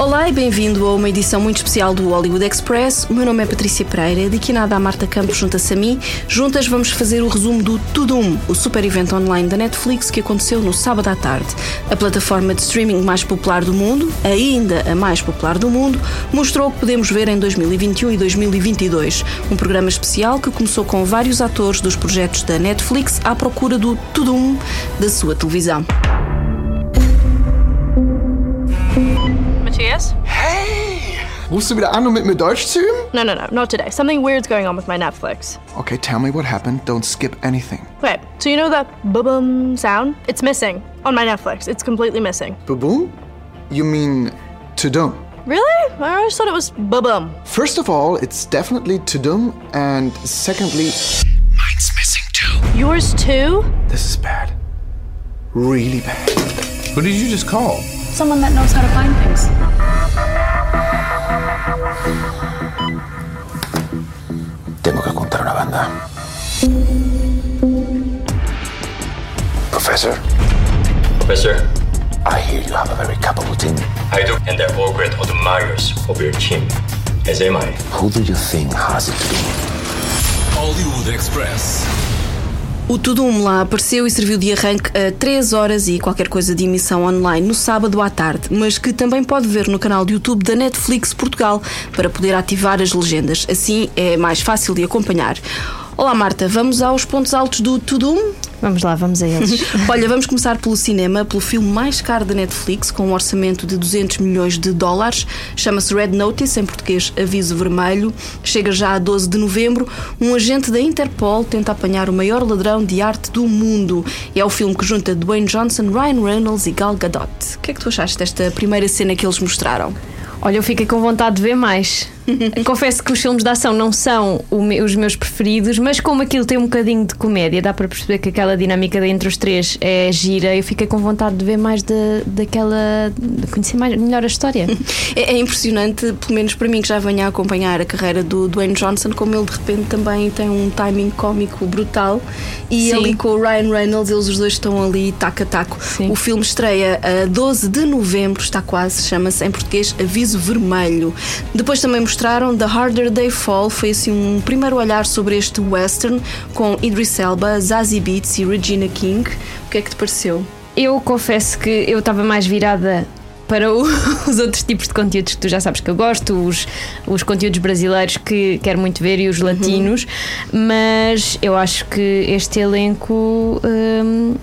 Olá e bem-vindo a uma edição muito especial do Hollywood Express. O meu nome é Patrícia Pereira, daqui a nada a Marta Campos junta-se a mim. Juntas vamos fazer o resumo do Tudum, o super evento online da Netflix que aconteceu no sábado à tarde. A plataforma de streaming mais popular do mundo, ainda a mais popular do mundo, mostrou o que podemos ver em 2021 e 2022. Um programa especial que começou com vários atores dos projetos da Netflix à procura do Tudum da sua televisão. Rufst du wieder an, um mit mir Deutsch zu üben? No, no, no, not today. Something weird's going on with my Netflix. Okay, tell me what happened. Don't skip anything. Okay, so you know that bum sound? It's missing on my Netflix. It's completely missing. Baboon? You mean Tudum? Really? I always thought it was bum. First of all, it's definitely Tudum, and secondly, mine's missing too. Yours too? This is bad. Really bad. Who did you just call? Someone that knows how to find things. Tengo que contar una banda. Professor, Professor, I hear you have a very capable team. I do, and they're all great admirers of your team, as am I. Who do you think has it been? Hollywood Express. O Tudum lá apareceu e serviu de arranque a 3 horas e qualquer coisa de emissão online no sábado à tarde, mas que também pode ver no canal de YouTube da Netflix Portugal para poder ativar as legendas. Assim é mais fácil de acompanhar. Olá Marta, vamos aos pontos altos do Tudum? Vamos lá, vamos a eles. Olha, vamos começar pelo cinema, pelo filme mais caro da Netflix, com um orçamento de 200 milhões de dólares. Chama-se Red Notice, em português Aviso Vermelho. Chega já a 12 de novembro. Um agente da Interpol tenta apanhar o maior ladrão de arte do mundo. É o filme que junta Dwayne Johnson, Ryan Reynolds e Gal Gadot. O que é que tu achaste desta primeira cena que eles mostraram? Olha, eu fiquei com vontade de ver mais. Confesso que os filmes de ação não são os meus preferidos, mas como aquilo tem um bocadinho de comédia, dá para perceber que aquela dinâmica entre os três é gira. Eu fiquei com vontade de ver mais da daquela. de conhecer mais, melhor a história. É, é impressionante, pelo menos para mim que já venho a acompanhar a carreira do Dwayne Johnson, como ele de repente também tem um timing cómico brutal. E Sim. ali com o Ryan Reynolds, eles os dois estão ali taco a taco. Sim. O filme estreia a 12 de novembro, está quase, chama-se em português Aviso Vermelho. Depois também mostraram The Harder They Fall, foi assim um primeiro olhar sobre este western com Idris Elba, Zazie Beetz e Regina King. O que é que te pareceu? Eu confesso que eu estava mais virada para o- os outros tipos de conteúdos que tu já sabes que eu gosto, os, os conteúdos brasileiros que quero muito ver e os latinos, mas eu acho que este elenco hum,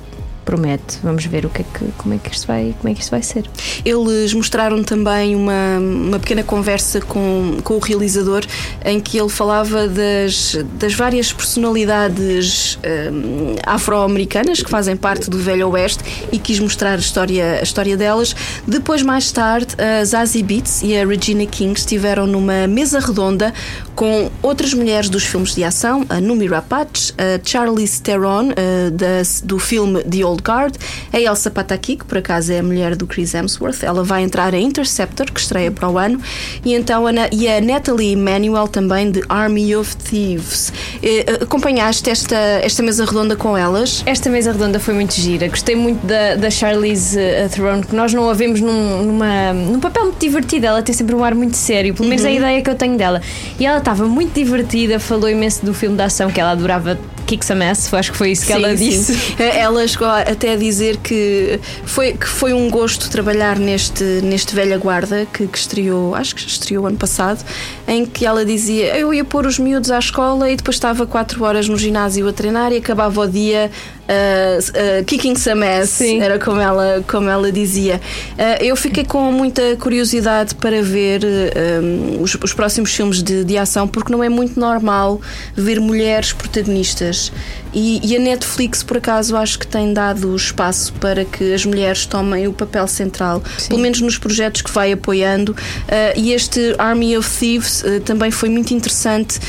promete. Vamos ver o que é que, como, é que isto vai, como é que isto vai ser. Eles mostraram também uma, uma pequena conversa com, com o realizador em que ele falava das, das várias personalidades hum, afro-americanas que fazem parte do Velho Oeste e quis mostrar a história, a história delas. Depois, mais tarde, a Zazie Beetz e a Regina King estiveram numa mesa redonda com outras mulheres dos filmes de ação, a Numi Rapace, a Charlize Theron, eh, da- do filme The Old Guard, a Elsa Pataki, que por acaso é a mulher do Chris Hemsworth, ela vai entrar em Interceptor, que estreia para o ano, e então a, e a Natalie Emmanuel também de Army of Thieves. Eh, eh, acompanhaste esta, esta mesa redonda com elas? Esta mesa redonda foi muito gira. Gostei muito da, da Charlize eh, Theron, que nós não a vemos num, numa, num papel muito divertido. Ela tem sempre um ar muito sério, pelo menos é a ideia que eu tenho dela. E ela estava muito divertida, falou imenso do filme de ação que ela adorava. Kick Some Ass, acho que foi isso que ela Sim, disse. sim. Eh, Ela chegou até a dizer que foi, que foi um gosto trabalhar neste, neste velha guarda que, que estreou, acho que estreou ano passado, em que ela dizia eu ia pôr os miúdos à escola e depois estava quatro horas no ginásio a treinar e acabava o dia uh, uh, kicking some ass, Sim. era como ela, como ela dizia. Uh, eu fiquei com muita curiosidade para ver um, os, os próximos filmes de, de ação, porque não é muito normal ver mulheres protagonistas. E, e a Netflix, por acaso, acho que tem dado espaço para que as mulheres tomem o papel central, pelo menos nos projetos que vai apoiando. E este Army of Thieves também foi muito interessante,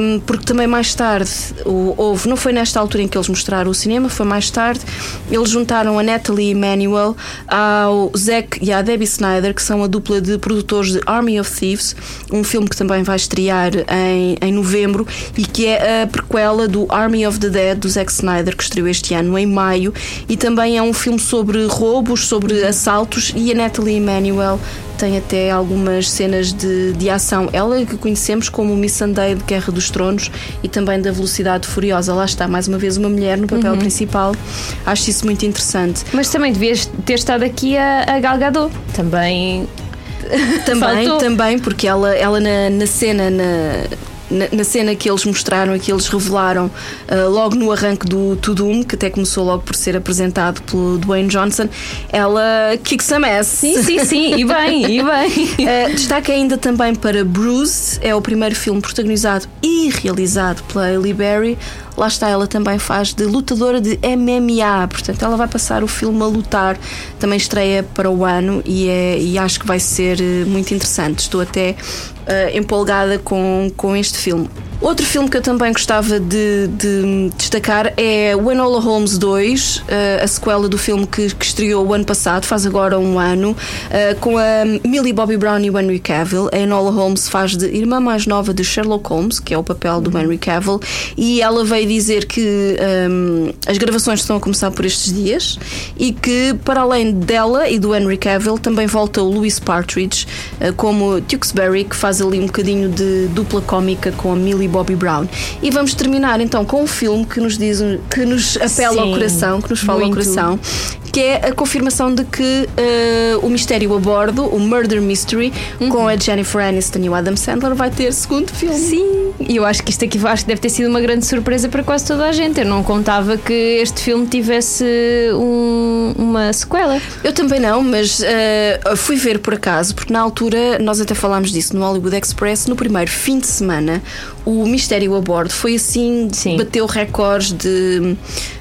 um, porque também mais tarde houve, não foi nesta altura em que eles mostraram o cinema cinema, foi mais tarde. Eles juntaram a Natalie Emanuel ao Zack e à Debbie Snyder, que são a dupla de produtores de Army of Thieves, um filme que também vai estrear em, em novembro e que é a prequela do Army of the Dead do Zack Snyder, que estreou este ano em maio. E também é um filme sobre roubos, sobre assaltos e a Natalie Emanuel tem até algumas cenas de, de ação. Ela que conhecemos como Miss Sunday de Guerra dos Tronos e também da Velocidade Furiosa. Lá está, mais uma vez, uma mulher no papel principal. Acho isso muito interessante. Mas também devias ter estado aqui a, a Gal Gadot. Também. Também, Faltou. também, porque ela, ela na, na cena, na, na, na cena que eles mostraram e que eles revelaram ah, logo no arranque do To Doom, que até começou logo por ser apresentado pelo Dwayne Johnson, ela kicks some ass. Sim, sim, sim. E bem, e bem. Uh, destaque ainda também para Bruce, é o primeiro filme protagonizado e realizado pela Halle Berry. Lá está, ela também faz de lutadora de MMA, portanto, ela vai passar o filme a lutar. Também estreia para o ano e, é, e acho que vai ser eh, muito interessante. Estou até uh, empolgada com, com este filme. Outro filme que eu também gostava de, de destacar é o Enola Holmes 2, eh, a sequela do filme que, que estreou o ano passado, faz agora um ano, eh, com a Millie Bobby Brown e o Henry Cavill. A Enola Holmes faz de irmã mais nova de Sherlock Holmes, que é o papel do Henry Cavill, e ela veio dizer que ehm, as gravações estão a começar por estes dias e que, para além dela e do Henry Cavill, também volta o Louis Partridge eh, como Tewksbury, que faz ali um bocadinho de dupla cómica com a Millie Bobby Brown. E vamos terminar então com um filme que nos diz que nos apela ao Sim, coração, que nos fala muito. ao coração, que é a confirmação de que eh, o mistério a bordo, o Murder Mystery, com a Jennifer Aniston e o Adam Sandler, vai ter segundo filme. Sim, e eu acho que isto aqui acho que deve ter sido uma grande surpresa para quase toda a gente. Eu não contava que este filme tivesse um- uma sequela. Eu também não, mas eh, fui ver por acaso, porque na altura nós até falámos disso no Hollywood Express, no primeiro fim de semana, o Mistério a Bordo foi assim, Sim. bateu recordes de,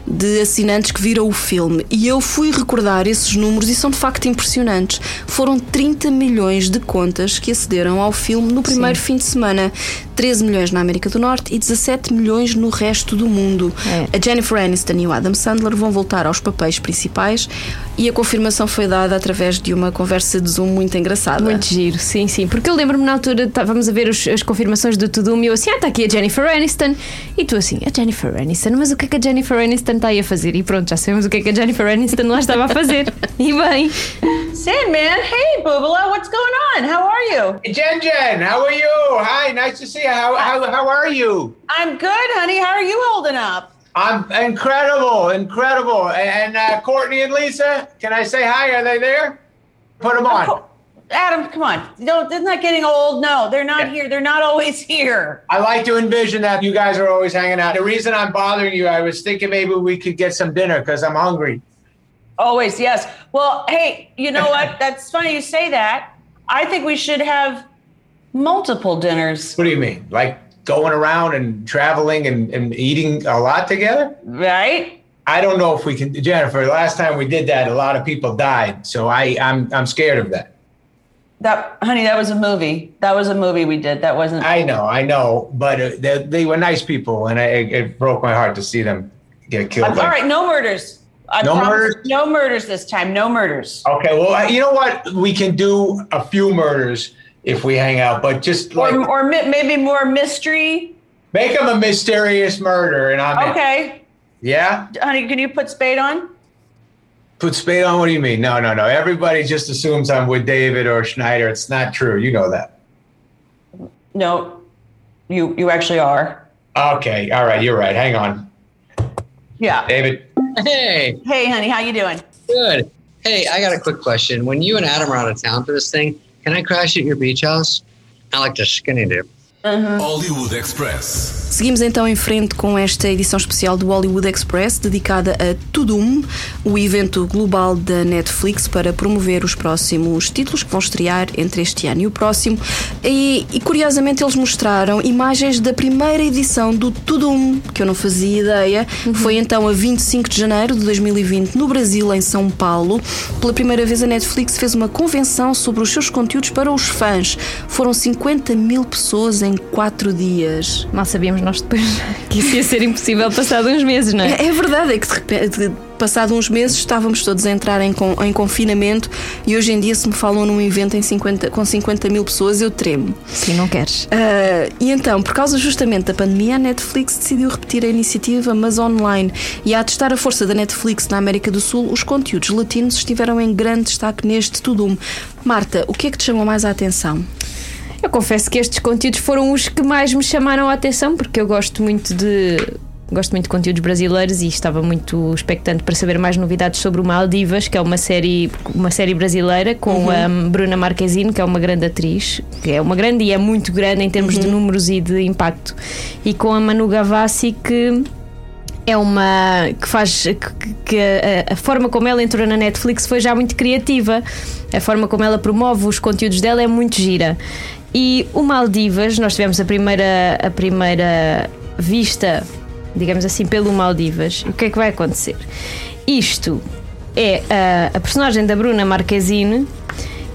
de assinantes que viram o filme. E eu fui recordar esses números e são de facto impressionantes. Foram 30 milhões de contas que acederam ao filme no primeiro fim de semana. 13 milhões na América do Norte e 17 milhões no resto do mundo. É. A Jennifer Aniston e o Adam Sandler vão voltar aos papéis principais e a confirmação foi dada através de uma conversa de Zoom muito engraçada. Muito giro, sim, sim. Porque eu lembro-me na altura, estávamos a ver os- as confirmações do Tudum e eu assim, ah, está aqui a Jennifer Aniston. E tu assim, a Jennifer Aniston, mas o que é que a Jennifer Aniston está aí a fazer? E pronto, já sabemos o que é que a Jennifer Aniston lá estava a fazer. E bem, Sandman, hey, Boobala, what's going on? How are you? Jen Jen, how are you? Hi, nice to see you. How, how, how are you? I'm good, honey. How are you holding up? I'm incredible, incredible. And uh, Courtney and Lisa, can I say hi? Are they there? Put them on. Adam, come on. Don't, isn't getting old? No, they're not here. They're not always here. I like to envision that you guys are always hanging out. The reason I'm bothering you, I was thinking maybe we could get some dinner because I'm hungry. Always, yes. Well, hey, you know what? That's funny you say that. I think we should have multiple dinners, What do you mean? Like going around and traveling and, and eating a lot together? right? I don't know if we can, Jennifer. Last time we did that, a lot of people died, so I, I'm I'm scared of that. That, honey, that was a movie. That was a movie we did. That wasn't. I know, I know, but uh, they, they were nice people, and I, it, it broke my heart to see them get killed. all like- right, no murders. I No murders? No murders this time. No murders. Okay, well, uh, you know what? We can do a few murders if we hang out, but just like Or, or mi- maybe more mystery. make them a mysterious murder, and I'm in. Okay. Yeah. Honey, can you put Spade on? Put spade on. What do you mean? No, no, no. Everybody just assumes I'm with David or Schneider. It's not true. You know that. No, you you actually are. Okay. All right. You're right. Hang on, Yeah. David. Hey, Hey, honey, how you doing? good. Hey, I got a quick question. When you and Adam are out of town for this thing, can I crash at your beach house? I like to skinny dip. Hollywood Express. Seguimos então em frente com esta edição especial do Hollywood Express dedicada a Tudum, o evento global da Netflix para promover os próximos títulos que vão estrear entre este ano e o próximo. E, e, curiosamente eles mostraram imagens da primeira edição do Tudum, que eu não fazia ideia. Foi então a 25 de janeiro de 2020 no Brasil, em São Paulo. Pela primeira vez a Netflix fez uma convenção sobre os seus conteúdos para os fãs. Foram 50 mil pessoas em em 4 dias. Mal sabíamos nós depois que isso ia ser impossível passado uns meses, não é? É, é verdade, é que de repente, passado uns meses, estávamos todos a entrar em, em confinamento e hoje em dia, se me falam num evento em 50, com 50 mil pessoas, eu tremo. Sim, não queres. Ah, e então, por causa justamente da pandemia, a Netflix decidiu repetir a iniciativa, mas online. E a testar a força da Netflix na América do Sul, os conteúdos latinos estiveram em grande destaque neste Tudum. Marta, o que é que te chamou mais a atenção? Eu confesso que estes conteúdos foram os que mais me chamaram a atenção, porque eu gosto muito de. Gosto muito de conteúdos brasileiros e estava muito expectante para saber mais novidades sobre o Maldivas, que é uma série, uma série brasileira com Uhum. a Bruna Marquezine, que é uma grande atriz, que é uma grande e é muito grande em termos de números e de impacto, e com a Manu Gavassi, que é uma que faz que, que a, a forma como ela entrou na Netflix foi já muito criativa. A forma como ela promove os conteúdos dela é muito gira. E o Maldivas, nós tivemos a primeira a primeira vista, digamos assim, pelo Maldivas. O que é que vai acontecer? Isto é a, a personagem da Bruna Marquezine,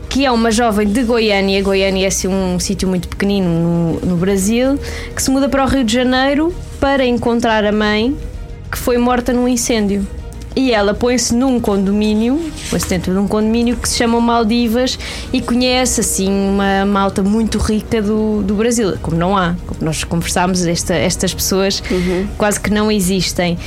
que é uma jovem de Goiânia. Goiânia é assim, um sítio muito pequenino no, no Brasil, que se muda para o Rio de Janeiro para encontrar a mãe que foi morta num incêndio. E ela põe-se num condomínio, põe-se dentro de um condomínio que se chama Maldivas e conhece assim uma malta muito rica do, do Brasil. Como não há, como nós conversámos, esta, estas pessoas quase que não existem.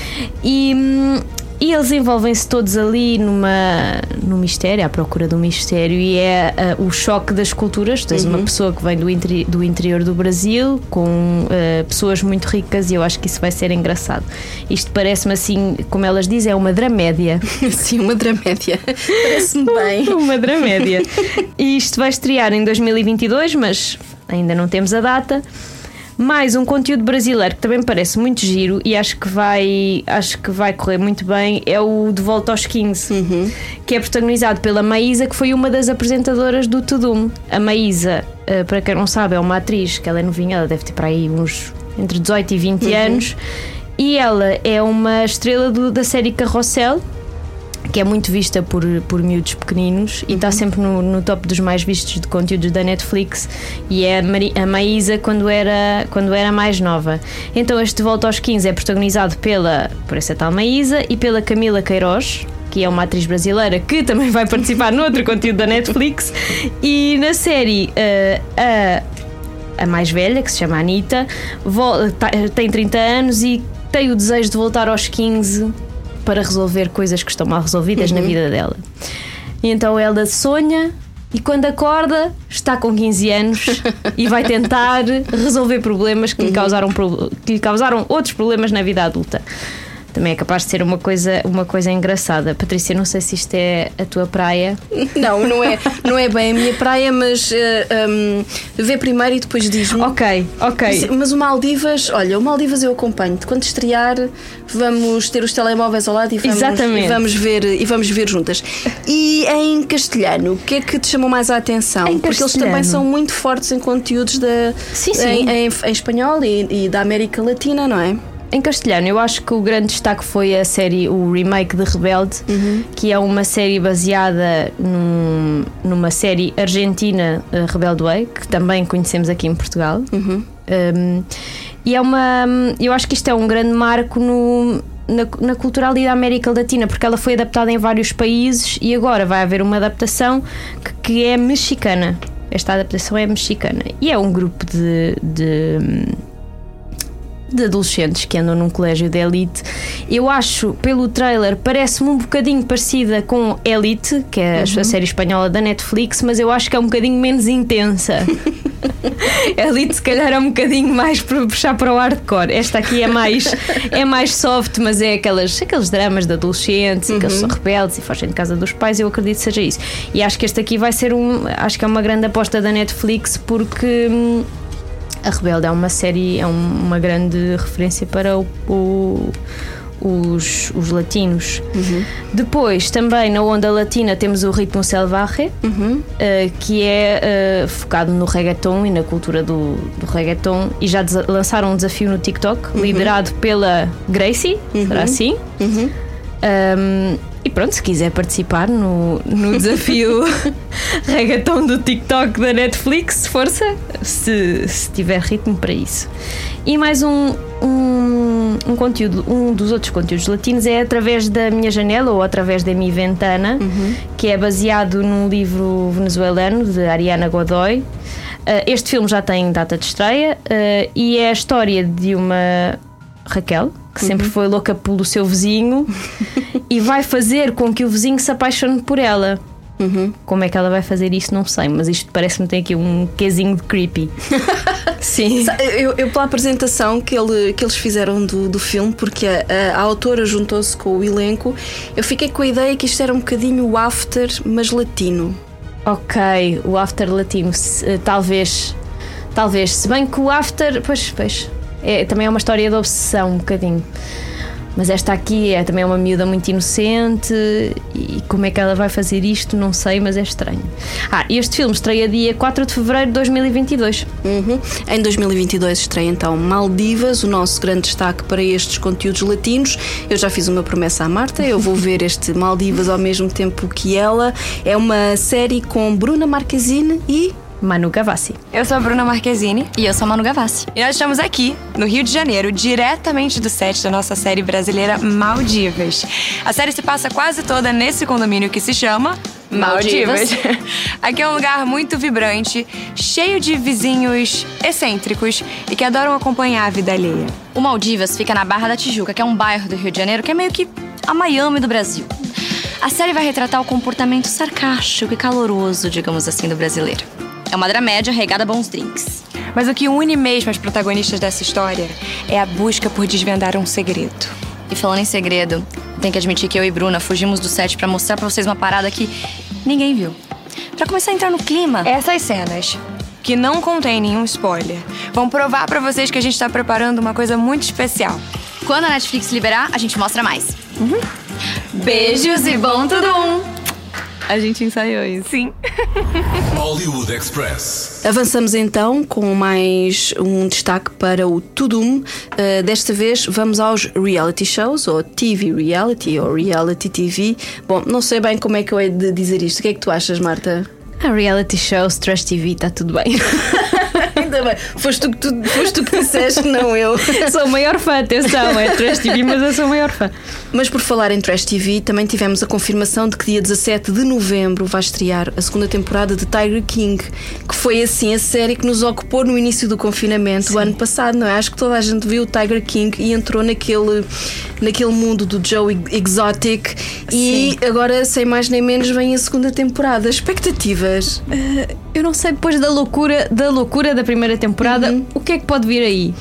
E, hum, e eles envolvem-se todos ali numa, num mistério, à procura do mistério, e é ah, o choque das culturas. Tens uma pessoa que vem do, interi- do interior do Brasil com ah, pessoas muito ricas, e eu acho que isso vai ser engraçado. Isto parece-me assim, como elas dizem, é uma dramédia. Sim, uma dramédia. Parece-me bem. uma dramédia. E isto vai estrear em 2022, mas ainda não temos a data. Mais um conteúdo brasileiro que também me parece muito giro e acho que vai, acho que vai correr muito bem é o De Volta aos 15, que é protagonizado pela Maísa, que foi uma das apresentadoras do Tudum. A Maísa, eh, para quem não sabe, é uma atriz que ela é novinha, ela deve ter para aí uns entre 18 e 20 anos. E ela é uma estrela do- da série Carrossel, que é muito vista por, por miúdos pequeninos e está sempre no, no top dos mais vistos de conteúdos da Netflix. E é a, Mari- a Maísa quando era, quando era mais nova. Então este Volta aos 15 é protagonizado pela, por essa tal Maísa e pela Camila Queiroz, que é uma atriz brasileira que também vai participar no outro conteúdo da Netflix. E na série eh, a a mais velha, que se chama Anitta, tem 30 anos e tem o desejo de voltar aos 15 para resolver coisas que estão mal resolvidas na vida dela. E então ela sonha e quando acorda está com 15 anos e vai tentar resolver problemas que lhe causaram, pro- que lhe causaram outros problemas na vida adulta. Também é capaz de ser uma coisa, uma coisa engraçada. Patrícia, não sei se isto é a tua praia. Não, não é, não é bem a minha praia, mas eh, hum, vê primeiro e depois diz-me. Ok, ok. Mas, mas o Maldivas, olha, o Maldivas eu acompanho-te. Quando estrear, vamos ter os telemóveis ao lado e vamos, e vamos, ver, e vamos ver juntas. E em castelhano, o que é que te chamou mais a atenção? Em Porque eles também são muito fortes em conteúdos da, Sim, sim. Em, em- em espanhol e, e da América Latina, não é? Em castelhano, eu acho que o grande destaque foi a série, o remake de Rebelde, que é uma série baseada num- numa série argentina, eh, Rebelde Way, que também conhecemos aqui em Portugal. Um, e é uma. Eu acho que isto é um grande marco no. Na, na cultura ali da América Latina, porque ela foi adaptada em vários países e agora vai haver uma adaptação que, que é mexicana. Esta adaptação é mexicana. E é um grupo de- de de adolescentes que andam num colégio de elite. Eu acho, pelo trailer, parece-me um bocadinho parecida com Elite, que é a série espanhola da Netflix, mas eu acho que é um bocadinho menos intensa. Elite, se calhar, é um bocadinho mais para puxar para o hardcore. Esta aqui é mais, é mais soft, mas é aquelas, aqueles dramas de adolescentes, e que eles são rebeldes e fogem de casa dos pais. Eu acredito que seja isso. E acho que este aqui vai ser um. Acho que é uma grande aposta da Netflix porque. A Rebelde é uma série, é um- uma grande referência para o- o- os, os latinos. Depois, também na onda latina, temos o Ritmo Selvagem, eh, que é eh, focado no reggaeton e na cultura do, do reggaeton. E já lançaram um desafio no TikTok, liderado pela Gracie, será assim? Um, E pronto, se quiser participar no, no desafio reggaeton do TikTok da Netflix, força, se, se tiver ritmo para isso. E mais um, um, um conteúdo, um dos outros conteúdos latinos é através da minha janela ou através da minha ventana, que é baseado num livro venezuelano de Ariana Godoy. Uh, este filme já tem data de estreia uh, e é a história de uma Raquel, que sempre foi louca pelo seu vizinho e vai fazer com que o vizinho se apaixone por ela. Como é que ela vai fazer isso? Não sei, mas isto parece-me ter aqui um quesinho de creepy. Sim. Eu, eu pela apresentação que, ele- que eles fizeram do, do filme, porque a, a- a autora juntou-se com o elenco, eu fiquei com a ideia que isto era um bocadinho o after, mas latino. Ok, o after latino, se- eh, talvez. Talvez. Se bem que o after. Pois, pois. É, também é uma história de obsessão, um bocadinho. Mas esta aqui é também uma miúda muito inocente e como é que ela vai fazer isto, não sei, mas é estranho. Ah, este filme estreia dia 4 de fevereiro de 2022. Uhum. Em 2022 estreia então Maldivas, o nosso grande destaque para estes conteúdos latinos. Eu já fiz uma promessa à Marta, eu vou ver este Maldivas ao mesmo tempo que ela. É uma série com Bruna Marquezine e Manu Gavassi. Eu sou a Bruna Marquezine. E eu sou a Manu Gavassi. E nós estamos aqui, no Rio de Janeiro, diretamente do set da nossa série brasileira Maldivas. A série se passa quase toda nesse condomínio que se chama Maldivas. Aqui é um lugar muito vibrante, cheio de vizinhos excêntricos e que adoram acompanhar a vida alheia. O Maldivas fica na Barra da Tijuca, que é um bairro do Rio de Janeiro que é meio que a Miami do Brasil. A série vai retratar o comportamento sarcástico e caloroso, digamos assim, do brasileiro. É uma dramédia regada a bons drinks. Mas o que une mesmo as protagonistas dessa história é a busca por desvendar um segredo. E falando em segredo, tem que admitir que eu e Bruna fugimos do set pra mostrar pra vocês uma parada que ninguém viu. Pra começar a entrar no clima. Essas cenas, que não contém nenhum spoiler, vão provar pra vocês que a gente tá preparando uma coisa muito especial. Quando a Netflix liberar, a gente mostra mais. Beijos e bom tudo um! A gente ensaiou isso. Sim. Hollywood Express. Avançamos então com mais um destaque para o Tudum. Uh, desta vez vamos aos reality shows, ou TV reality, ou reality TV. Bom, não sei bem como é que eu hei de dizer isto. O que é que tu achas, Marta? A reality shows, trash TV, está tudo bem. Ainda bem, foste tu, que tu, foste tu que disseste, não eu. sou a maior fã, atenção, é trash TV, mas eu sou a maior fã. Mas por falar em Trash TV, também tivemos a confirmação de que dia 17 de novembro vai estrear a segunda temporada de Tiger King, que foi assim a série que nos ocupou no início do confinamento o ano passado, não é? Acho que toda a gente viu o Tiger King e entrou naquele, naquele mundo do Joe Exotic e agora, sem mais nem menos, vem a segunda temporada. Expectativas? Eu não sei, depois da loucura da, loucura da primeira temporada, o que é que pode vir aí?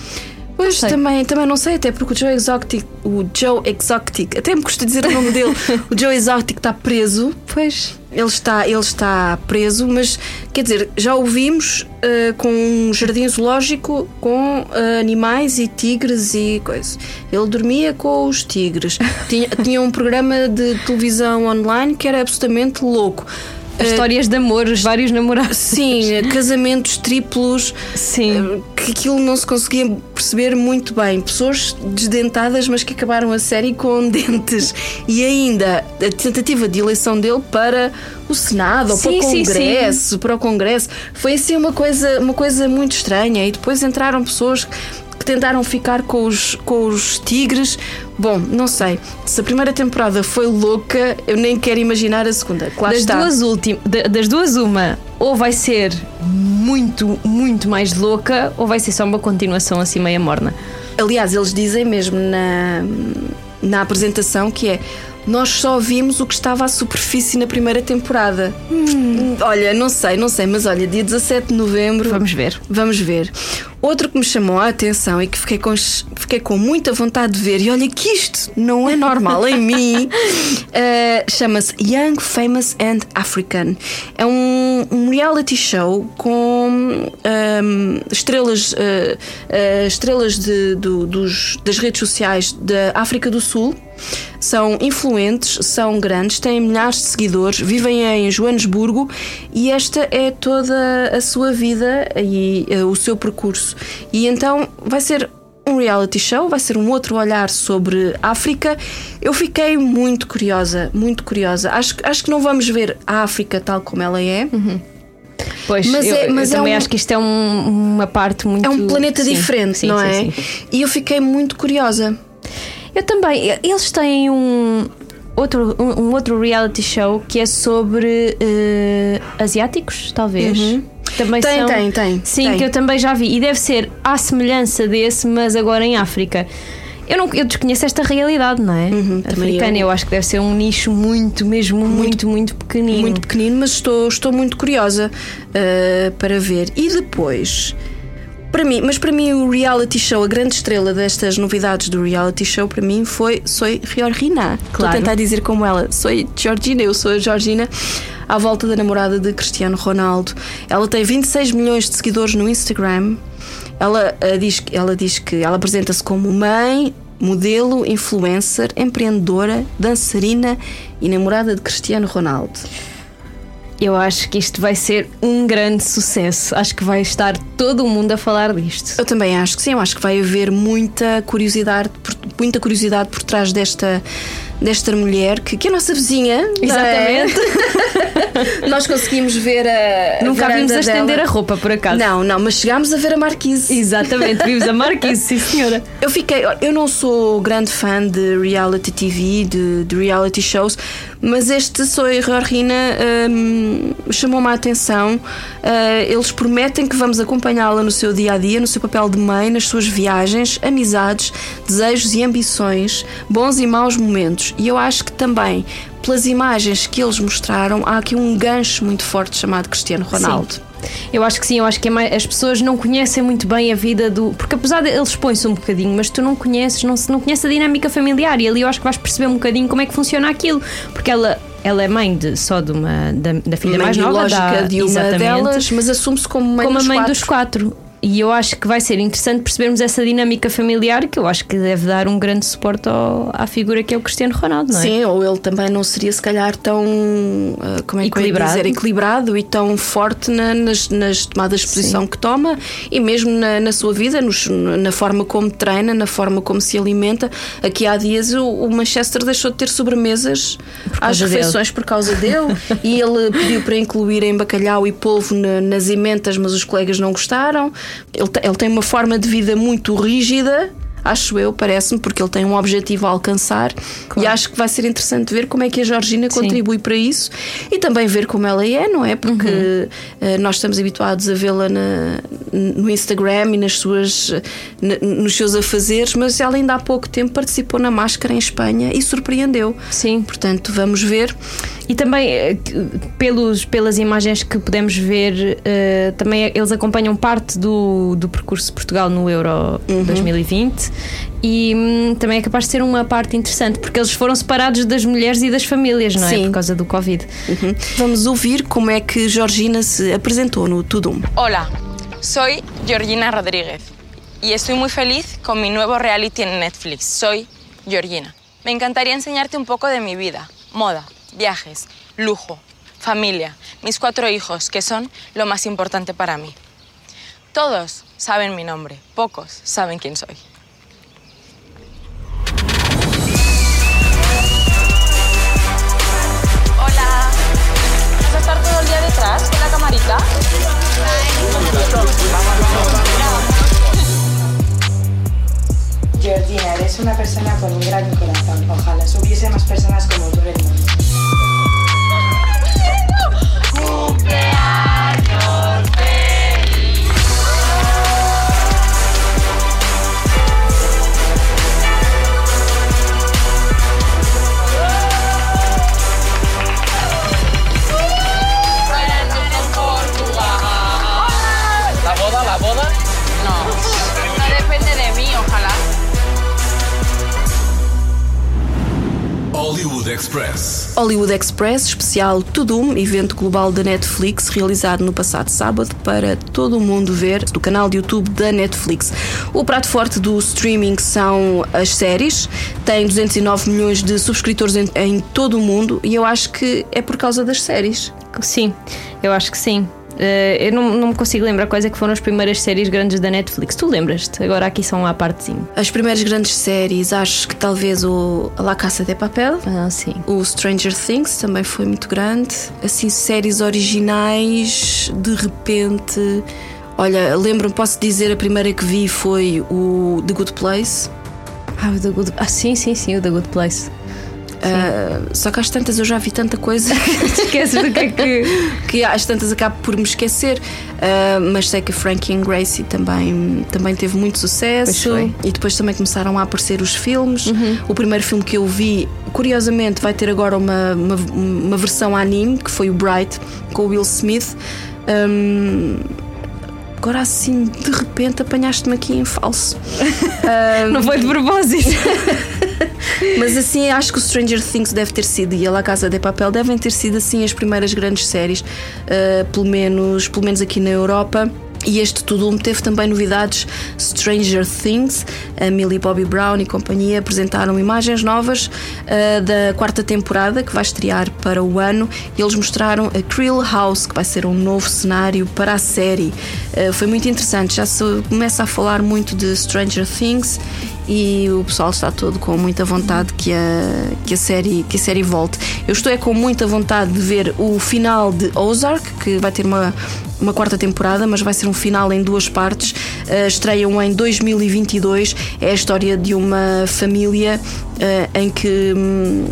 Pois também, também não sei, até porque o Joe Exotic, o Joe Exotic, até me custa dizer o nome dele, o Joe Exotic está preso. Pois. Ele está, ele está preso, mas quer dizer, já o vimos uh, com um jardim zoológico com uh, animais e tigres e coisas. Ele dormia com os tigres. tinha, tinha um programa de televisão online que era absolutamente louco. As histórias de amor, os vários namorados. Sim, casamentos triplos. Sim. Que aquilo não se conseguia perceber muito bem. Pessoas desdentadas, mas que acabaram a série com dentes. E ainda a tentativa de eleição dele para o Senado ou Sim, para o sim, Congresso, sim. para o Congresso. Foi assim uma coisa, uma coisa muito estranha. E depois entraram pessoas que tentaram ficar com os, com os tigres. Bom, não sei. Se a primeira temporada foi louca, eu nem quero imaginar a segunda. Claro das, está. duas últimas, das duas, uma, ou vai ser muito, muito mais louca, ou vai ser só uma continuação assim meia morna. Aliás, eles dizem mesmo na, na apresentação que é. Nós só vimos o que estava à superfície na primeira temporada. Hum. Olha, não sei, não sei, mas olha, dia 17 de novembro. Vamos ver. Vamos ver. Outro que me chamou a atenção e que fiquei com, fiquei com muita vontade de ver, e olha que isto não é normal em mim, uh, chama-se Young, Famous and African. É um, um reality show com um, estrelas, uh, uh, estrelas de, do, dos, das redes sociais da África do Sul. São influentes, são grandes, têm milhares de seguidores, vivem em Joanesburgo e esta é toda a sua vida e o seu percurso. E então vai ser um reality show, vai ser um outro olhar sobre África. Eu fiquei muito curiosa, muito curiosa. Acho, acho que não vamos ver a África tal como ela é. Pois, Mas eu, é- eu mas é também um- acho que isto é um- uma parte muito. É um planeta Sim, diferente, sim, não sim, é? E eu fiquei muito curiosa. Eu também. Eles têm um outro, um, outro reality show que é sobre eh, asiáticos, talvez. Também Tem, são- tem, tem, Sim, tem. que eu também já vi. E deve ser à semelhança desse, mas agora em África. Eu, não, eu desconheço esta realidade, não é? Uhum, Africana. eu. Eu. acho que deve ser um nicho muito, mesmo muito, muito, pequenino. Muito pequenino, mas estou, estou muito curiosa uh, para ver. E depois. Para mim, mas para mim o reality show, a grande estrela destas novidades do reality show para mim foi Soy Georgina. Estou a Claro. tentar dizer como ela. Soy Georgina, eu sou a Georgina à volta da namorada de Cristiano Ronaldo. Ela tem 26 milhões de seguidores no Instagram. Ela ah, diz, ela diz que ela apresenta-se como mãe, modelo, influencer, empreendedora, dançarina e namorada de Cristiano Ronaldo. Eu acho que isto vai ser um grande sucesso. Acho que vai estar todo o mundo a falar disto. Eu também acho que sim, eu acho que vai haver muita curiosidade, muita curiosidade por trás desta, desta mulher que, que é a nossa vizinha. é? Exatamente. Nós conseguimos ver a. Nunca varanda vimos a estender dela. a roupa, por acaso. Não, não, mas chegámos a ver a Marquise. Exatamente, vimos a Marquise, sim senhora. Eu fiquei, eu não sou grande fã de reality TV, de, de reality shows, mas este Soy Rorrina hum, chamou-me a atenção. Ah, eles prometem que vamos acompanhá-la no seu dia a dia, no seu papel de mãe, nas suas viagens, amizades, desejos e ambições, bons e maus momentos. E eu acho que também, pelas imagens que eles mostraram, há aqui um gancho muito forte chamado Cristiano Ronaldo. Sim. Eu acho que sim, eu acho que é mais- as pessoas não conhecem muito bem a vida do. Porque apesar de eles expõem-se um bocadinho, mas tu não conheces, não, não conheces a dinâmica familiar e ali eu acho que vais perceber um bocadinho como é que funciona aquilo. Porque ela, ela é mãe de, só de uma da, da filha Mãe mais nova da, de uma exatamente, delas, mas assume-se como mãe, como dos, mãe quatro. dos quatro. E eu acho que vai ser interessante percebermos essa dinâmica familiar que eu acho que deve dar um grande suporte ao- à figura que é o Cristiano Ronaldo, não é? Sim, ou ele também não seria se calhar tão ah, como é que Equilibrado. dizer, equilibrado e tão forte na- nas, nas tomadas de posição que toma e mesmo na, na sua vida, nos- na forma como treina, na forma como se alimenta. Aqui há dias o, o Manchester deixou de ter sobremesas às causa dele. refeições por causa dele e ele pediu para incluírem bacalhau e polvo na- nas ementas, mas os colegas não gostaram. Ele, ele tem uma forma de vida muito rígida. Acho eu, parece-me, porque ele tem um objetivo a alcançar e acho que vai ser interessante ver como é que a Georgina Sim. contribui para isso e também ver como ela é, não é? Porque eh, nós estamos habituados a vê-la no Instagram e nas suas, nos seus afazeres, mas ela ainda há pouco tempo participou na Máscara em Espanha e surpreendeu. Sim. Portanto, vamos ver. E também, eh, pelos, pelas imagens que podemos ver, eh, também eles acompanham parte do, do percurso de Portugal no Euro Uhum. 2020 e hum, também é capaz de ser uma parte interessante, porque eles foram separados das mulheres e das famílias, não é? Sim. Por causa do Covid. Uhum. Vamos ouvir como é que Georgina se apresentou no Tudum. Hola, soy Georgina Rodríguez y estoy muy feliz con mi nuevo reality en Netflix. Soy Georgina. Me encantaría enseñarte un poco de mi vida, moda, viajes, lujo, familia, mis cuatro hijos, que son lo más importante para mí. Todos saben mi nombre, pocos saben quién soy. Hola, ¿vas a estar todo el día detrás con la camarita? Georgina, eres una persona con un gran corazón. Ojalá hubiese más personas como tú en el mundo. ¿La Hollywood Express. Hollywood Express, especial Tudum, evento global da Netflix, realizado no passado sábado para todo o mundo ver do canal de YouTube da Netflix. O prato forte do streaming são as séries, tem 209 milhões de subscritores em, em todo o mundo e eu acho que é por causa das séries. Sim, eu acho que sim. Eh, eu não, não me consigo lembrar quais é que foram as primeiras séries grandes da Netflix. Tu lembras-te? Agora aqui são à partezinho. As primeiras grandes séries, acho que talvez o La Casa de Papel. Ah, sim. O Stranger Things também foi muito grande. Assim, séries originais, de repente. Olha, lembro-me, posso dizer, a primeira que vi foi o The Good Place. Ah, o The Good... ah sim, sim, sim, o The Good Place. Uh, só que às tantas eu já vi tanta coisa esqueces do que é que. que às tantas acabo por me esquecer. Uh, mas sei que Frankie and Gracie também, também teve muito sucesso e depois também começaram a aparecer os filmes. Uhum. O primeiro filme que eu vi, curiosamente, vai ter agora uma, uma, uma versão anime que foi o Bright com o Will Smith. Um, agora assim, de repente, apanhaste-me aqui em falso. Um, Não foi de propósito. Mas assim, acho que o Stranger Things deve ter sido e a La Casa de Papel devem ter sido assim as primeiras grandes séries, uh, pelo, menos, pelo menos aqui na Europa. E este Tudum teve também novidades. Stranger Things, a Millie Bobby Brown e companhia apresentaram imagens novas uh, da quarta temporada que vai estrear para o ano. E eles mostraram a Krill House, que vai ser um novo cenário para a série. Uh, foi muito interessante. Já se começa a falar muito de Stranger Things e o pessoal está todo com muita vontade que a, que a, série, que a série volte. Eu estou é com muita vontade de ver o final de Ozark, que vai ter uma, uma quarta temporada, mas vai ser um final em duas partes. Uh, estreiam em 2022. É a história de uma família uh, em que. Hum,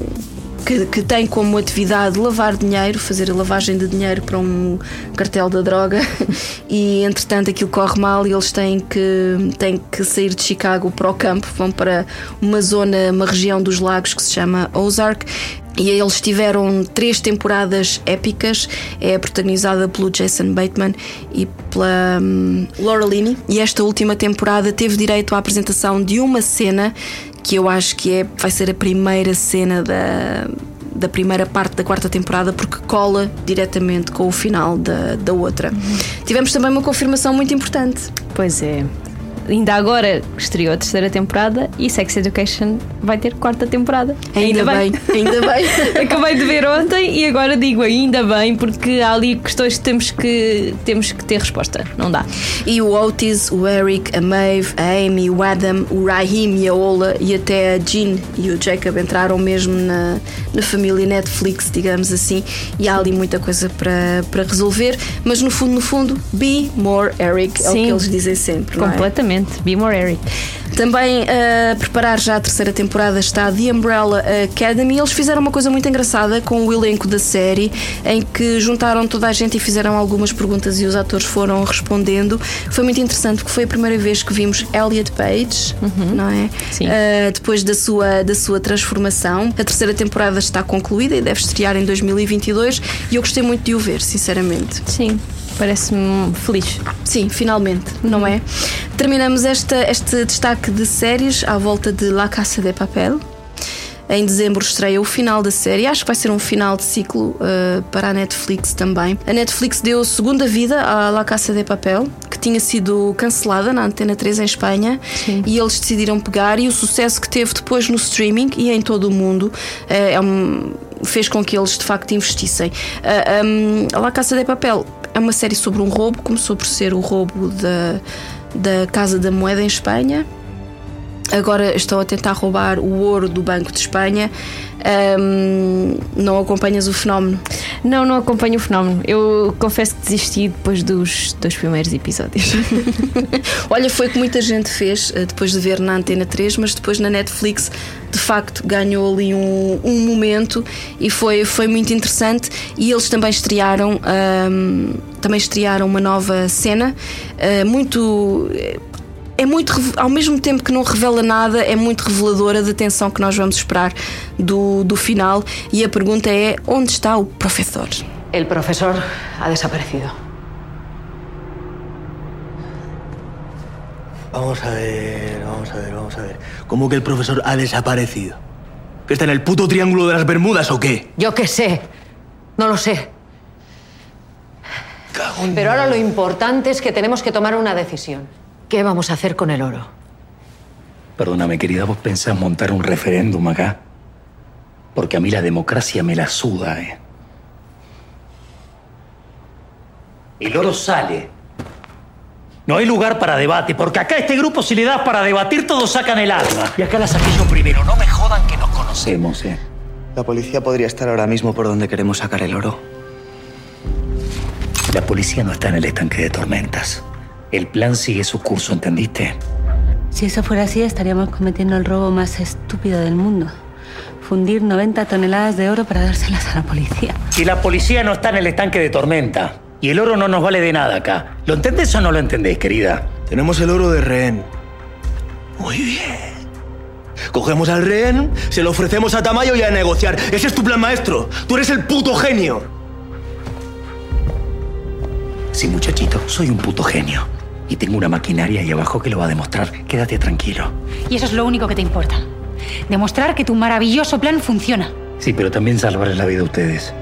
que, que, tem como atividade lavar dinheiro, fazer a lavagem de dinheiro para um cartel da droga e entretanto aquilo corre mal e eles têm que, têm que sair de Chicago para o campo, vão para uma zona, uma região dos lagos que se chama Ozark e eles tiveram três temporadas épicas. É protagonizada pelo Jason Bateman e pela um, Laura Linney. E esta última temporada teve direito à apresentação de uma cena que eu acho que é, vai ser a primeira cena da, da primeira parte da quarta temporada, porque cola diretamente com o final da, da outra. Uhum. Tivemos também uma confirmação muito importante. Pois é ainda agora estreou a terceira temporada e Sex Education vai ter quarta temporada. Ainda, ainda bem. bem. Ainda bem. Acabei de ver ontem e agora digo ainda bem, porque há ali questões que temos que, temos que ter resposta. Não dá. E o Otis, o Eric, a Maeve, a Amy, o Adam, o Raheem e a Ola e até a Jean e o Jacob entraram mesmo na, na família Netflix, digamos assim, e há ali muita coisa para, para resolver, mas no fundo, no fundo, be more Eric, Sim, é o que eles dizem sempre. Completamente. Be More Eric. Também a preparar já a terceira temporada está The Umbrella Academy. Eles fizeram uma coisa muito engraçada com o elenco da série, em que juntaram toda a gente e fizeram algumas perguntas e os atores foram respondendo. Foi muito interessante porque foi a primeira vez que vimos Elliot Page, uhum. não é? Sim. Uh, depois da sua, da sua transformação. A terceira temporada está concluída e deve estrear em 2022 e eu gostei muito de o ver, sinceramente. Sim. Parece-me feliz. Sim, finalmente, não é? Terminamos esta, este destaque de séries à volta de La Casa de Papel. Em dezembro estreia o final da série. Acho que vai ser um final de ciclo uh, para a Netflix também. A Netflix deu segunda vida à La Casa de Papel, que tinha sido cancelada na Antena 3 em Espanha. Sim. E eles decidiram pegar. E o sucesso que teve depois no streaming e em todo o mundo uh, é um, fez com que eles de facto investissem. Uh, um, a La Casa de Papel é uma série sobre um roubo, começou por ser o roubo da, da Casa da Moeda em Espanha. Agora estão a tentar roubar o ouro do Banco de Espanha. Um, não acompanhas o fenómeno? Não, não acompanho o fenómeno. Eu confesso que desisti depois dos dois primeiros episódios. Olha, foi o que muita gente fez eh, depois de ver na Antena 3, mas depois na Netflix de facto ganhou ali um, um momento e foi, foi muito interessante. E eles também estrearam, um, também estrearam uma nova cena, uh, muito é muito, ao mesmo tempo que não revela nada, é muito reveladora da tensão que nós vamos esperar do, do final. E a pergunta é: onde está o professor? El profesor ha desaparecido. Vamos a ver, vamos a ver, vamos a ver. ¿Cómo que el profesor ha desaparecido? ¿Que está en el puto triángulo de las Bermudas o qué? Yo qué sé. No lo sé. Pero ahora lo importante es que tenemos que tomar una decisión. ¿Qué vamos a hacer con el oro? Perdóname, querida, ¿vos pensás montar un referéndum acá? Porque a mí la democracia me la suda, ¿eh? el oro sale. No hay lugar para debate, porque acá a este grupo si le das para debatir todos sacan el alma. Y acá la saqué yo primero, no me jodan que nos conocemos, ¿eh? La policía podría estar ahora mismo por donde queremos sacar el oro. La policía no está en el estanque de tormentas. El plan sigue su curso, ¿entendiste? Si eso fuera así, estaríamos cometiendo el robo más estúpido del mundo. Fundir 90 toneladas de oro para dárselas a la policía. Y la policía no está en el estanque de tormenta. Y el oro no nos vale de nada acá. ¿Lo entendés o no lo entendés, querida? Tenemos el oro de rehén. Muy bien. Cogemos al rehén, se lo ofrecemos a Tamayo y a negociar. Ese es tu plan maestro. Tú eres el puto genio. Sí, muchachito, soy un puto genio. Y tengo una maquinaria ahí abajo que lo va a demostrar. Quédate tranquilo. Y eso es lo único que te importa. Demostrar que tu maravilloso plan funciona. Sí, pero también salvar la vida a ustedes.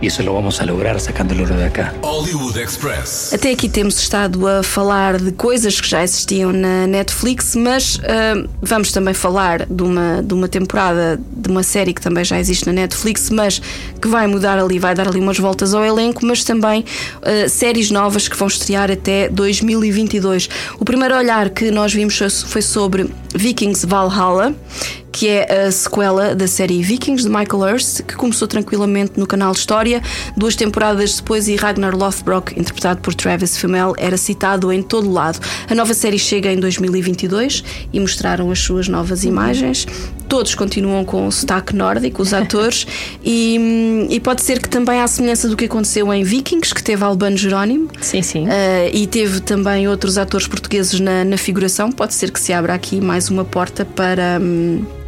E isso lo vamos a lograr sacando o ouro de cá. Hollywood Express. Até aqui temos estado a falar de coisas que já existiam na Netflix, mas uh, vamos também falar de uma, de uma temporada de uma série que também já existe na Netflix, mas que vai mudar ali, vai dar ali umas voltas ao elenco, mas também uh, séries novas que vão estrear até 2022. O primeiro olhar que nós vimos foi sobre Vikings Valhalla que é a sequela da série Vikings de Michael Hurst, que começou tranquilamente no canal História. Duas temporadas depois, e Ragnar Lothbrok, interpretado por Travis Fimmel, era citado em todo lado. A nova série chega em 2022 e mostraram as suas novas imagens. Todos continuam com o sotaque nórdico, os atores, e, e, pode ser que também, à semelhança do que aconteceu em Vikings, que teve Albano Jerónimo, sim, sim. Uh, e teve também outros atores portugueses na, na, figuração, pode ser que se abra aqui mais uma porta para. Um,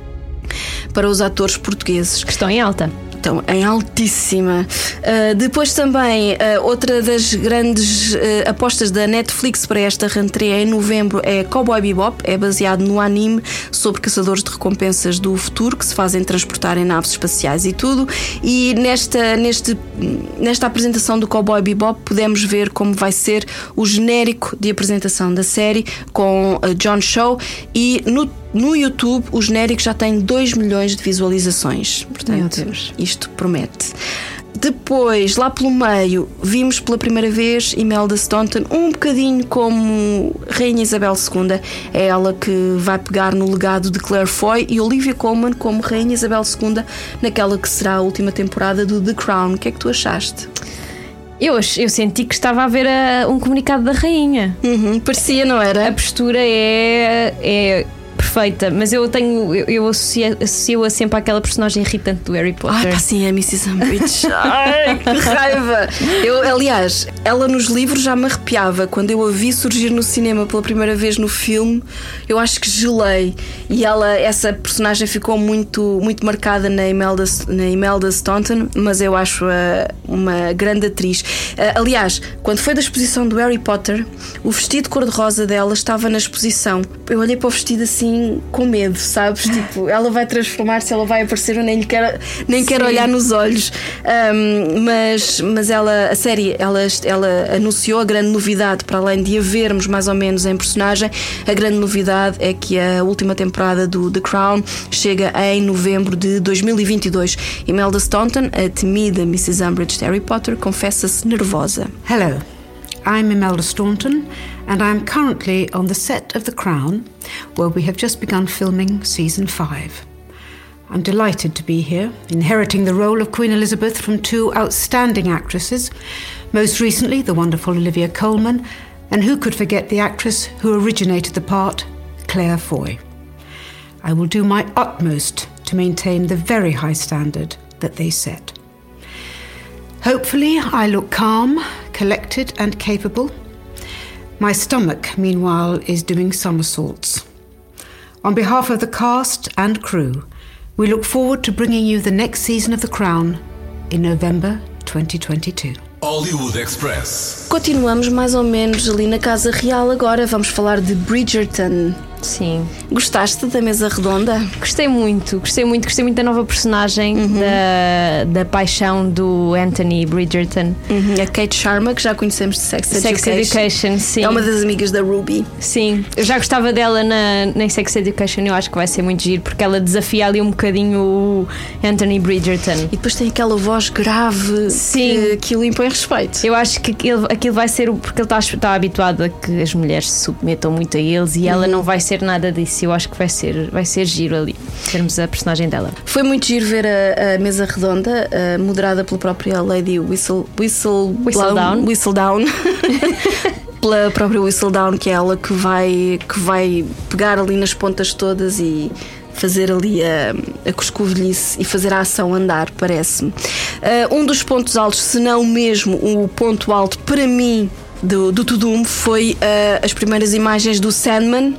para os atores portugueses. Que estão em alta estão em altíssima. Uh, depois também, uh, outra das grandes uh, apostas da Netflix para esta rentrée em novembro é Cowboy Bebop. É baseado no anime sobre caçadores de recompensas do futuro que se fazem transportar em naves espaciais e tudo. E nesta, neste, nesta apresentação do Cowboy Bebop podemos ver como vai ser o genérico de apresentação da série com John Show e no no YouTube, o genérico já tem 2 milhões de visualizações. Portanto, isto promete. Depois, lá pelo meio, vimos pela primeira vez Imelda Staunton um bocadinho como Rainha Isabel II. É ela que vai pegar no legado de Claire Foy e Olivia Colman como Rainha Isabel II naquela que será a última temporada do The Crown. O que é que tu achaste? Eu, eu senti que estava a ver a, um comunicado da rainha. Uhum, parecia, não era? A postura é, é perfeita, mas eu tenho. Eu, eu associo, associo-a sempre àquela personagem irritante do Harry Potter. Ah, sim, é a Mrs. Umbridge. Ai, que raiva! Eu, aliás, ela nos livros já me arrepiava. Quando eu a vi surgir no cinema pela primeira vez no filme, eu acho que gelei. E ela, essa personagem ficou muito, muito marcada na Imelda, na Imelda Staunton, mas eu acho uma grande atriz. Uh, aliás, quando foi da exposição do Harry Potter, o vestido cor-de-rosa dela estava na exposição. Eu olhei para o vestido assim com medo, sabes? Tipo, ela vai transformar-se, ela vai aparecer, eu nem lhe quero, nem quero olhar nos olhos. Um, mas, mas ela, a série, ela, ela anunciou a grande novidade, para além de a vermos mais ou menos em personagem, a grande novidade é que a última temporada do The Crown chega em novembro de 2022. Imelda Staunton, a temida Mrs. Umbridge de Harry Potter, confessa-se nervosa. Hello. I'm Imelda Staunton, and I'm currently on the set of The Crown, where we have just begun filming season five. I'm delighted to be here, inheriting the role of Queen Elizabeth from two outstanding actresses, most recently the wonderful Olivia Colman, and who could forget the actress who originated the part, Claire Foy. I will do my utmost to maintain the very high standard that they set. Hopefully, I look calm, collected, and capable. My stomach, meanwhile, is doing somersaults. On behalf of the cast and crew, we look forward to bringing you the next season of The Crown in November 2022. Hollywood Express. Continuamos mais ou menos ali na Casa Real agora. Vamos falar de Bridgerton. Sim. Gostaste da mesa redonda? Gostei muito, gostei muito, gostei muito da nova personagem, Uhum. da, da paixão do Anthony Bridgerton. Uhum, A Kate Sharma, que já conhecemos de Sex, Sex Education, sim. É uma das amigas da Ruby. Sim, eu já gostava dela na, na Sex Education, eu acho que vai ser muito giro, porque ela desafia ali um bocadinho o Anthony Bridgerton. E depois tem aquela voz grave Sim. que aquilo impõe respeito. Eu acho que aquilo, aquilo vai ser. Porque ele está, está habituado a que as mulheres se submetam muito a eles e ela Uhum. não vai ser nada disso. Eu acho que vai ser, vai ser giro ali, termos a personagem dela. Foi muito giro ver a, a mesa redonda, eh, moderada pela própria Lady Whistle, Whistle, Whistledown. Whistledown. pela própria Whistledown, que é ela que vai, que vai pegar ali nas pontas todas e fazer ali a, a coscovilhice e fazer a ação andar, parece-me. Eh, um dos pontos altos, se não mesmo o ponto alto para mim do, do Tudum foi eh, as primeiras imagens do Sandman,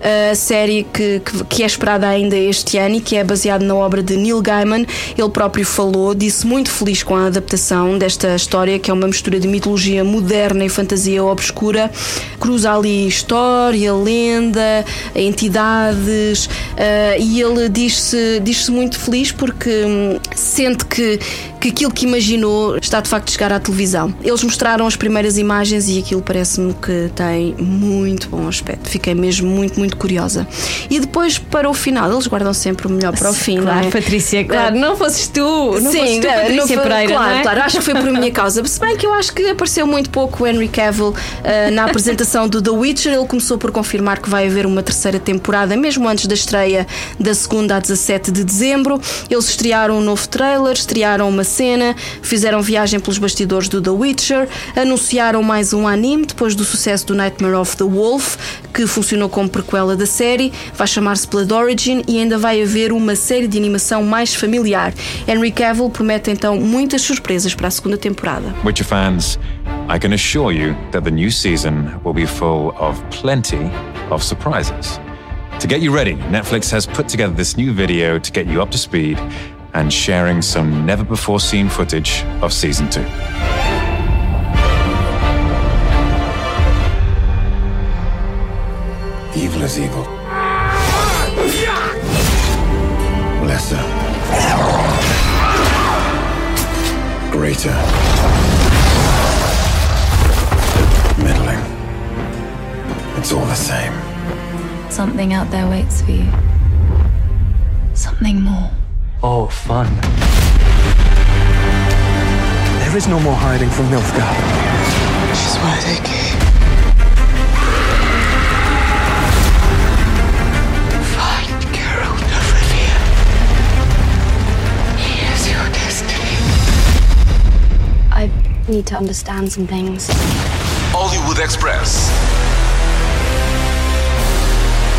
a série que, que, que é esperada ainda este ano e que é baseada na obra de Neil Gaiman. Ele próprio falou, disse muito feliz com a adaptação desta história, que é uma mistura de mitologia moderna e fantasia obscura. Cruza ali história, lenda, entidades, eh, e ele diz-se diz muito feliz porque hum, sente que, que aquilo que imaginou está de facto a chegar à televisão. Eles mostraram as primeiras imagens e aquilo parece-me que tem muito bom aspecto. Fiquei mesmo muito, muito curiosa. E depois, para o final, eles guardam sempre o melhor para o fim, Claro, não é? Patrícia, claro, não fosses tu, não Sim, fosses tu, Patrícia foi- Pereira, claro, é? claro, acho que foi por minha causa. Se bem que eu acho que apareceu muito pouco o Henry Cavill eh, na apresentação do The Witcher. Ele começou por confirmar que vai haver uma terceira temporada, mesmo antes da estreia da segunda a 17 de dezembro. Eles estrearam um novo trailer, estrearam uma cena, fizeram viagem pelos bastidores do The Witcher, anunciaram mais um anime depois do sucesso do Nightmare of the Wolf, que funcionou como prequela da série. Vai chamar-se Blood Origin e ainda vai haver uma série de animação mais familiar. Henry Cavill promete então muitas surpresas para a segunda temporada. Witcher fans, I can assure you that the new season will be full of plenty of surprises. To get you ready, Netflix has put together this new video to get you up to speed and sharing some never before seen footage of season two. Evil is evil. Lesser. Greater. Middling. It's all the same. Something out there waits for you. Something more. Oh, fun. There is no more hiding from Nilfgaard. She's why they came. Need to understand some things. Hollywood Express.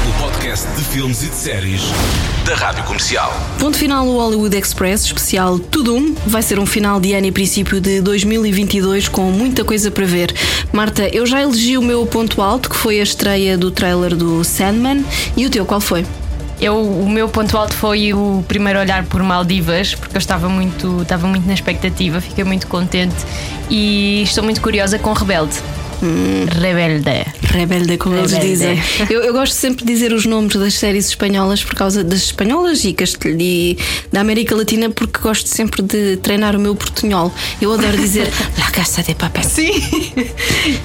O podcast de filmes e de séries da Rádio Comercial. Ponto final o Hollywood Express, especial Tudum. Vai ser um final de ano e princípio de 2022 com muita coisa para ver. Marta, eu já elegi o meu ponto alto, que foi a estreia do trailer do Sandman. E o teu, qual foi? Eu, o meu ponto alto foi o primeiro olhar por Maldivas, porque eu estava muito, estava muito na expectativa, fiquei muito contente e estou muito curiosa com Rebelde. Rebelde. Rebelde, como eles Rebelde. dizem. Eu, eu gosto sempre de dizer os nomes das séries espanholas por causa das espanholas e, e da América Latina, porque gosto sempre de treinar o meu portunhol. Eu adoro dizer La Casa de Papel. Sim.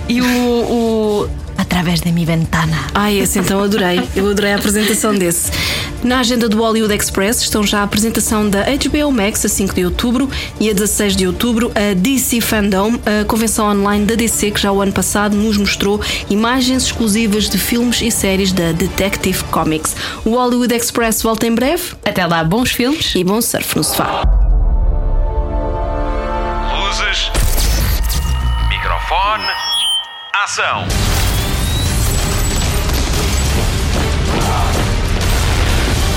E o, o Através de mi ventana. Ai, esse então adorei. Eu adorei a apresentação desse. Na agenda do Hollywood Express estão já a apresentação da HBO Max a 5 de outubro e a 16 de outubro a DC Fandom, a convenção online da DC que já o ano passado nos mostrou imagens exclusivas de filmes e séries da Detective Comics. O Hollywood Express volta em breve. Até lá, bons filmes e bom surf no sofá. Luzes. Microfone. Ação.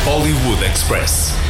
Hollywood Express.